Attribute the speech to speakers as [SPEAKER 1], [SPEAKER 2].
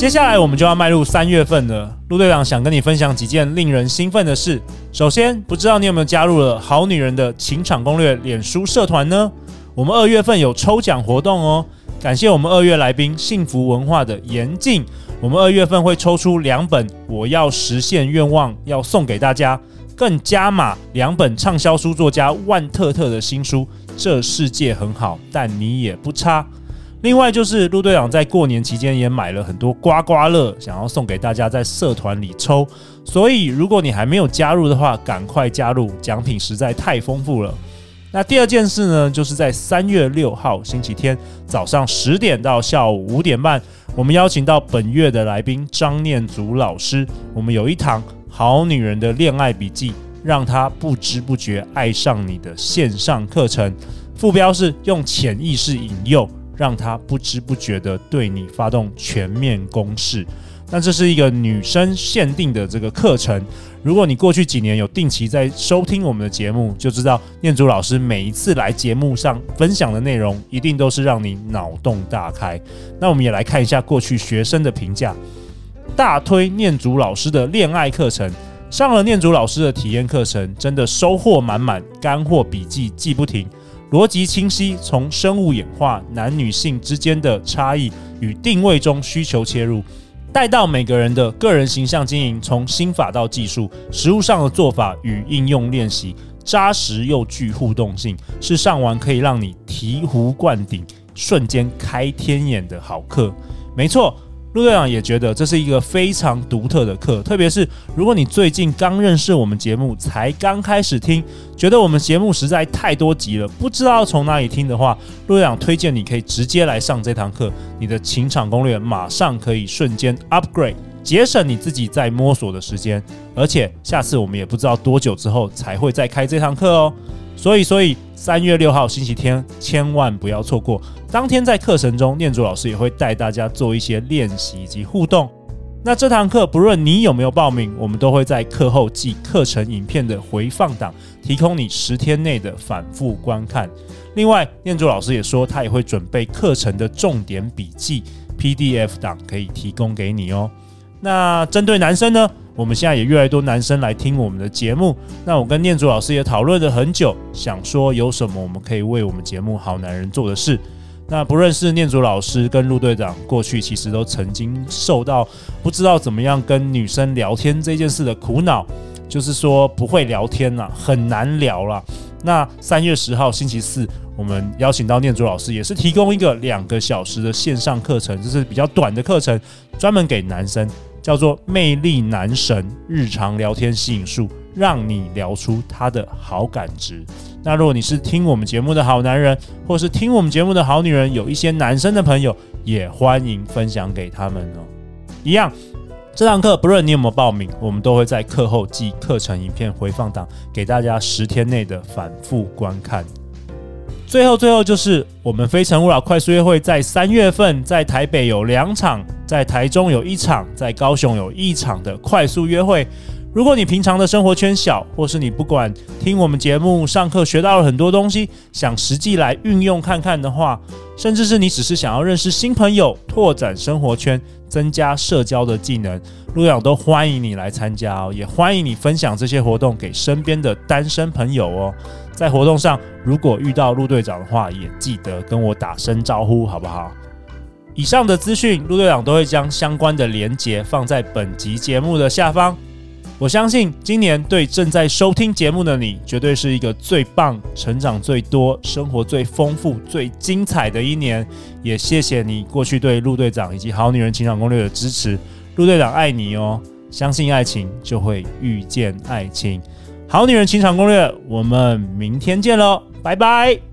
[SPEAKER 1] 接下来我们就要迈入三月份了，陆队长想跟你分享几件令人兴奋的事。首先，不知道你有没有加入了《好女人的情场攻略》脸书社团呢？我们二月份有抽奖活动哦，感谢我们二月来宾幸福文化的严静，我们二月份会抽出两本《我要实现愿望》要送给大家，更加码两本畅销书作家万特特的新书《这世界很好，但你也不差》。另外就是陆队长在过年期间也买了很多刮刮乐，想要送给大家在社团里抽。所以如果你还没有加入的话，赶快加入，奖品实在太丰富了。那第二件事呢，就是在三月六号星期天早上十点到下午五点半，我们邀请到本月的来宾张念祖老师，我们有一堂好女人的恋爱笔记，让她不知不觉爱上你的线上课程，副标是用潜意识引诱。让他不知不觉地对你发动全面攻势。那这是一个女生限定的这个课程。如果你过去几年有定期在收听我们的节目，就知道念祖老师每一次来节目上分享的内容，一定都是让你脑洞大开。那我们也来看一下过去学生的评价，大推念祖老师的恋爱课程。上了念祖老师的体验课程，真的收获满满，干货笔记记不停。逻辑清晰，从生物演化、男女性之间的差异与定位中需求切入，带到每个人的个人形象经营，从心法到技术，实务上的做法与应用练习，扎实又具互动性，是上完可以让你醍醐灌顶、瞬间开天眼的好课。没错。陆队长也觉得这是一个非常独特的课，特别是如果你最近刚认识我们节目，才刚开始听，觉得我们节目实在太多集了，不知道从哪里听的话，陆队长推荐你可以直接来上这堂课，你的情场攻略马上可以瞬间 upgrade，节省你自己在摸索的时间，而且下次我们也不知道多久之后才会再开这堂课哦。所以，所以三月六号星期天千万不要错过。当天在课程中，念祖老师也会带大家做一些练习以及互动。那这堂课不论你有没有报名，我们都会在课后寄课程影片的回放档，提供你十天内的反复观看。另外，念祖老师也说，他也会准备课程的重点笔记 PDF 档，可以提供给你哦。那针对男生呢？我们现在也越来越多男生来听我们的节目。那我跟念祖老师也讨论了很久，想说有什么我们可以为我们节目好男人做的事。那不论是念祖老师跟陆队长，过去其实都曾经受到不知道怎么样跟女生聊天这件事的苦恼，就是说不会聊天呐，很难聊了。那三月十号星期四，我们邀请到念祖老师，也是提供一个两个小时的线上课程，就是比较短的课程，专门给男生。叫做魅力男神日常聊天吸引术，让你聊出他的好感值。那如果你是听我们节目的好男人，或是听我们节目的好女人，有一些男生的朋友，也欢迎分享给他们哦。一样，这堂课不论你有没有报名，我们都会在课后寄课程影片回放档给大家，十天内的反复观看。最后，最后就是我们非诚勿扰快速约会，在三月份在台北有两场，在台中有一场，在高雄有一场的快速约会。如果你平常的生活圈小，或是你不管听我们节目上课学到了很多东西，想实际来运用看看的话，甚至是你只是想要认识新朋友，拓展生活圈，增加社交的技能，陆阳都欢迎你来参加哦，也欢迎你分享这些活动给身边的单身朋友哦。在活动上，如果遇到陆队长的话，也记得跟我打声招呼，好不好？以上的资讯，陆队长都会将相关的连结放在本集节目的下方。我相信今年对正在收听节目的你，绝对是一个最棒、成长最多、生活最丰富、最精彩的一年。也谢谢你过去对陆队长以及好女人情场攻略的支持，陆队长爱你哦！相信爱情，就会遇见爱情。好女人情场攻略，我们明天见喽，拜拜。